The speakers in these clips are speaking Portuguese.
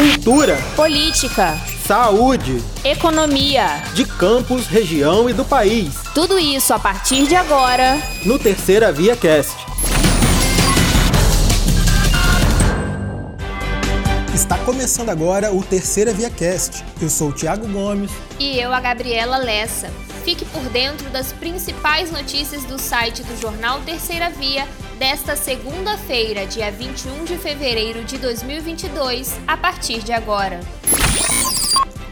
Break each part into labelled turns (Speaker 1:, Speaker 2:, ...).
Speaker 1: cultura,
Speaker 2: política,
Speaker 1: saúde,
Speaker 2: economia,
Speaker 1: de campos, região e do país.
Speaker 2: Tudo isso a partir de agora
Speaker 1: no Terceira Via Cast. Está começando agora o Terceira Via Cast. Eu sou o Thiago Gomes
Speaker 2: e eu a Gabriela Lessa. Fique por dentro das principais notícias do site do jornal Terceira Via desta segunda-feira, dia 21 de fevereiro de 2022, a partir de agora.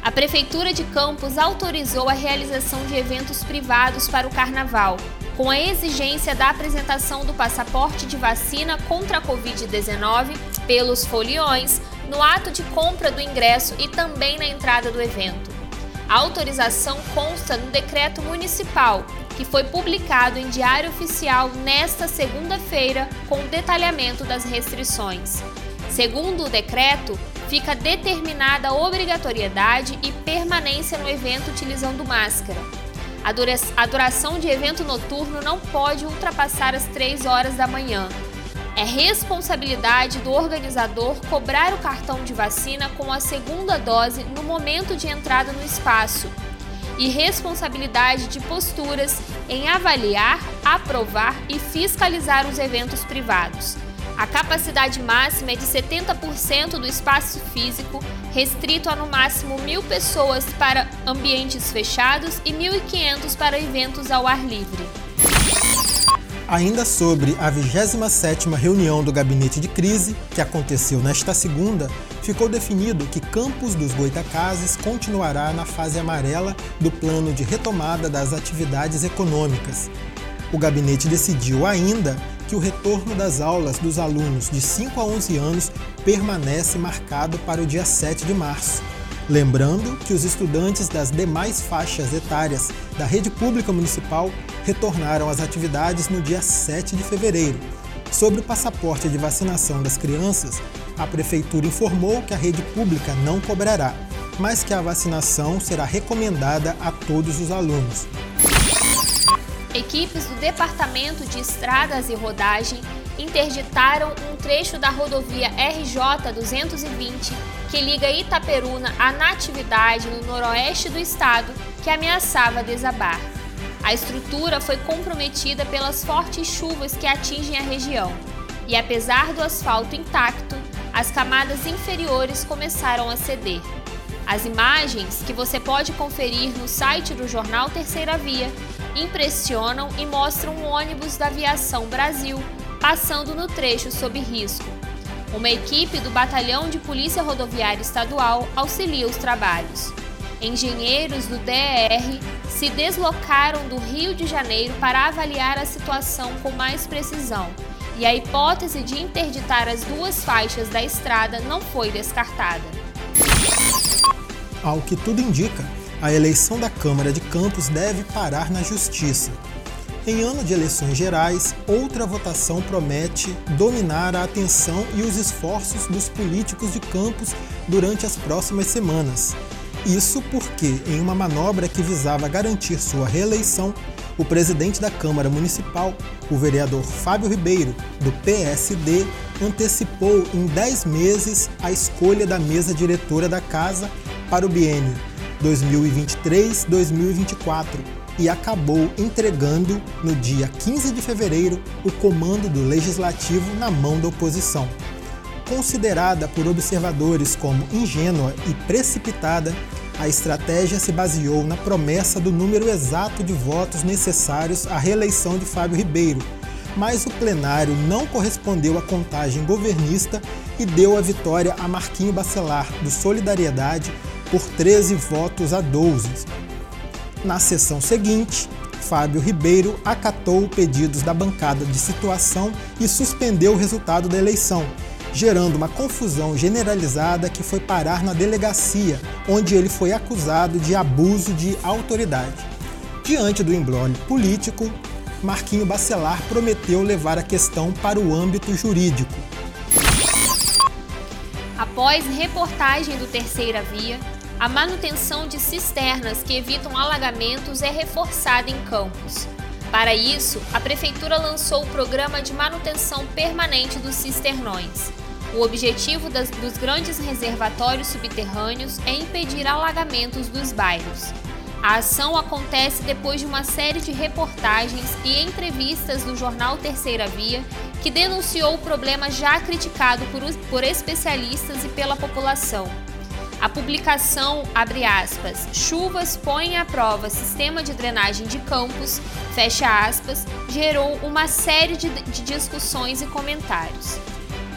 Speaker 2: A Prefeitura de Campos autorizou a realização de eventos privados para o Carnaval, com a exigência da apresentação do passaporte de vacina contra a Covid-19 pelos foliões no ato de compra do ingresso e também na entrada do evento. A autorização consta no decreto municipal, que foi publicado em Diário Oficial nesta segunda-feira, com detalhamento das restrições. Segundo o decreto, fica determinada a obrigatoriedade e permanência no evento utilizando máscara. A duração de evento noturno não pode ultrapassar as 3 horas da manhã é responsabilidade do organizador cobrar o cartão de vacina com a segunda dose no momento de entrada no espaço e responsabilidade de posturas em avaliar, aprovar e fiscalizar os eventos privados. A capacidade máxima é de 70% do espaço físico, restrito a no máximo mil pessoas para ambientes fechados e 1.500 para eventos ao ar livre.
Speaker 1: Ainda sobre a 27ª reunião do Gabinete de Crise, que aconteceu nesta segunda, ficou definido que Campos dos Goitacazes continuará na fase amarela do plano de retomada das atividades econômicas. O gabinete decidiu ainda que o retorno das aulas dos alunos de 5 a 11 anos permanece marcado para o dia 7 de março. Lembrando que os estudantes das demais faixas etárias da rede pública municipal retornaram às atividades no dia 7 de fevereiro. Sobre o passaporte de vacinação das crianças, a Prefeitura informou que a rede pública não cobrará, mas que a vacinação será recomendada a todos os alunos.
Speaker 2: Equipes do Departamento de Estradas e Rodagem interditaram um trecho da rodovia RJ 220 que liga Itaperuna à Natividade no noroeste do estado, que ameaçava desabar. A estrutura foi comprometida pelas fortes chuvas que atingem a região, e apesar do asfalto intacto, as camadas inferiores começaram a ceder. As imagens, que você pode conferir no site do jornal Terceira Via, impressionam e mostram um ônibus da Aviação Brasil passando no trecho sob risco. Uma equipe do Batalhão de Polícia Rodoviária Estadual auxilia os trabalhos. Engenheiros do DER se deslocaram do Rio de Janeiro para avaliar a situação com mais precisão, e a hipótese de interditar as duas faixas da estrada não foi descartada.
Speaker 1: Ao que tudo indica, a eleição da Câmara de Campos deve parar na Justiça, em ano de eleições gerais, outra votação promete dominar a atenção e os esforços dos políticos de campos durante as próximas semanas. Isso porque, em uma manobra que visava garantir sua reeleição, o presidente da Câmara Municipal, o vereador Fábio Ribeiro, do PSD, antecipou em 10 meses a escolha da mesa diretora da casa para o biênio 2023-2024 e acabou entregando, no dia 15 de fevereiro, o comando do legislativo na mão da oposição. Considerada por observadores como ingênua e precipitada, a estratégia se baseou na promessa do número exato de votos necessários à reeleição de Fábio Ribeiro, mas o plenário não correspondeu à contagem governista e deu a vitória a Marquinho Bacelar, do Solidariedade, por 13 votos a 12, na sessão seguinte, Fábio Ribeiro acatou pedidos da bancada de situação e suspendeu o resultado da eleição, gerando uma confusão generalizada que foi parar na delegacia, onde ele foi acusado de abuso de autoridade. Diante do embrólio político, Marquinho Bacelar prometeu levar a questão para o âmbito jurídico.
Speaker 2: Após reportagem do Terceira Via, a manutenção de cisternas que evitam alagamentos é reforçada em Campos. Para isso, a Prefeitura lançou o Programa de Manutenção Permanente dos Cisternões. O objetivo das, dos grandes reservatórios subterrâneos é impedir alagamentos dos bairros. A ação acontece depois de uma série de reportagens e entrevistas do jornal Terceira Via, que denunciou o problema já criticado por, por especialistas e pela população. A publicação, abre aspas, chuvas põem à prova sistema de drenagem de campos, fecha aspas, gerou uma série de, de discussões e comentários.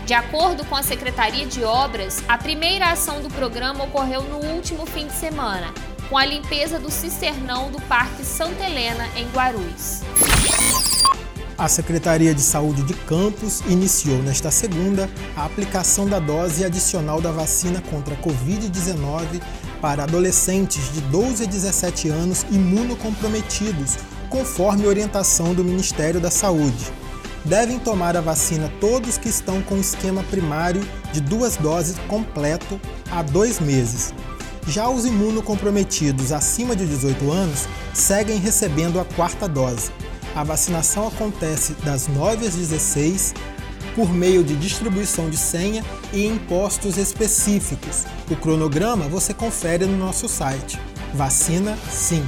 Speaker 2: De acordo com a Secretaria de Obras, a primeira ação do programa ocorreu no último fim de semana, com a limpeza do cisternão do Parque Santa Helena, em Guarulhos.
Speaker 1: A Secretaria de Saúde de Campos iniciou nesta segunda a aplicação da dose adicional da vacina contra a Covid-19 para adolescentes de 12 a 17 anos imunocomprometidos, conforme orientação do Ministério da Saúde. Devem tomar a vacina todos que estão com esquema primário de duas doses completo há dois meses. Já os imunocomprometidos acima de 18 anos seguem recebendo a quarta dose. A vacinação acontece das 9 às 16 por meio de distribuição de senha e em postos específicos. O cronograma você confere no nosso site. Vacina Sim.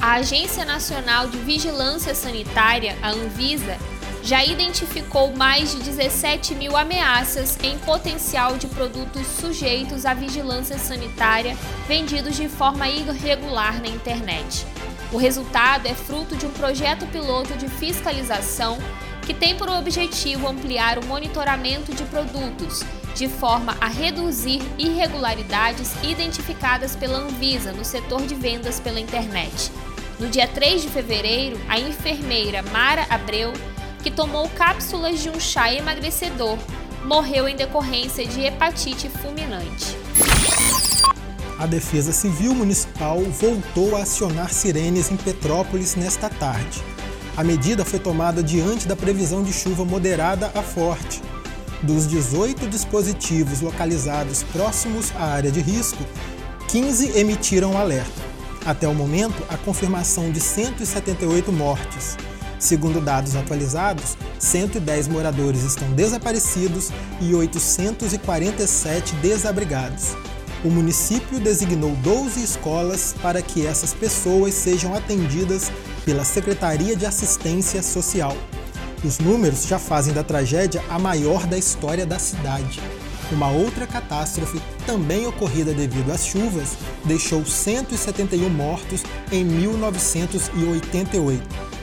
Speaker 2: A Agência Nacional de Vigilância Sanitária, a Anvisa, já identificou mais de 17 mil ameaças em potencial de produtos sujeitos à vigilância sanitária vendidos de forma irregular na internet. O resultado é fruto de um projeto piloto de fiscalização que tem por objetivo ampliar o monitoramento de produtos, de forma a reduzir irregularidades identificadas pela Anvisa no setor de vendas pela internet. No dia 3 de fevereiro, a enfermeira Mara Abreu, que tomou cápsulas de um chá emagrecedor, morreu em decorrência de hepatite fulminante
Speaker 1: a Defesa Civil Municipal voltou a acionar sirenes em Petrópolis nesta tarde. A medida foi tomada diante da previsão de chuva moderada a forte. Dos 18 dispositivos localizados próximos à área de risco, 15 emitiram alerta. Até o momento, a confirmação de 178 mortes. Segundo dados atualizados, 110 moradores estão desaparecidos e 847 desabrigados o município designou 12 escolas para que essas pessoas sejam atendidas pela Secretaria de Assistência Social. Os números já fazem da tragédia a maior da história da cidade. Uma outra catástrofe, também ocorrida devido às chuvas, deixou 171 mortos em 1988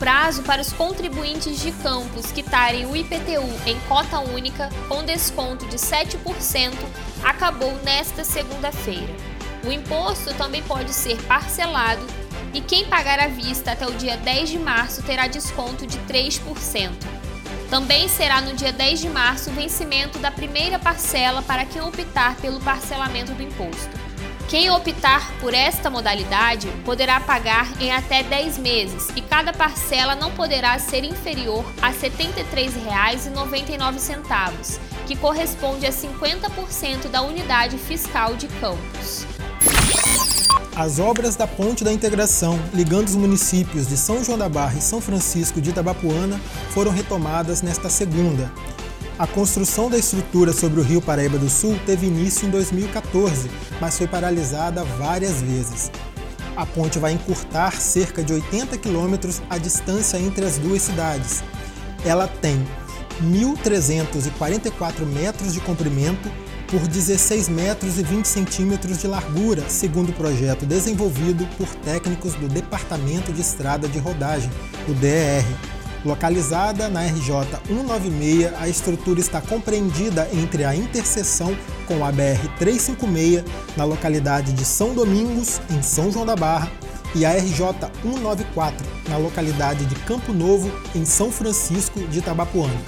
Speaker 2: prazo para os contribuintes de campos quitarem o IPTU em cota única com desconto de 7% acabou nesta segunda-feira. O imposto também pode ser parcelado e quem pagar à vista até o dia 10 de março terá desconto de 3%. Também será no dia 10 de março o vencimento da primeira parcela para quem optar pelo parcelamento do imposto. Quem optar por esta modalidade poderá pagar em até 10 meses e cada parcela não poderá ser inferior a R$ 73,99, que corresponde a 50% da unidade fiscal de Campos.
Speaker 1: As obras da Ponte da Integração, ligando os municípios de São João da Barra e São Francisco de Itabapuana, foram retomadas nesta segunda. A construção da estrutura sobre o rio Paraíba do Sul teve início em 2014, mas foi paralisada várias vezes. A ponte vai encurtar cerca de 80 quilômetros a distância entre as duas cidades. Ela tem 1.344 metros de comprimento por 16 metros e 20 centímetros de largura, segundo o projeto desenvolvido por técnicos do Departamento de Estrada de Rodagem, o DER. Localizada na RJ 196, a estrutura está compreendida entre a interseção com a BR 356, na localidade de São Domingos, em São João da Barra, e a RJ 194, na localidade de Campo Novo, em São Francisco de Itabapuana.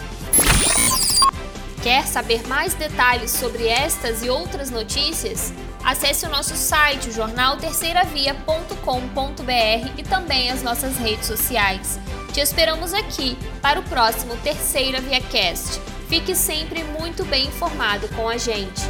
Speaker 2: Quer saber mais detalhes sobre estas e outras notícias? Acesse o nosso site, jornalterceiravia.com.br e também as nossas redes sociais. Te esperamos aqui para o próximo Terceira Via Cast. Fique sempre muito bem informado com a gente.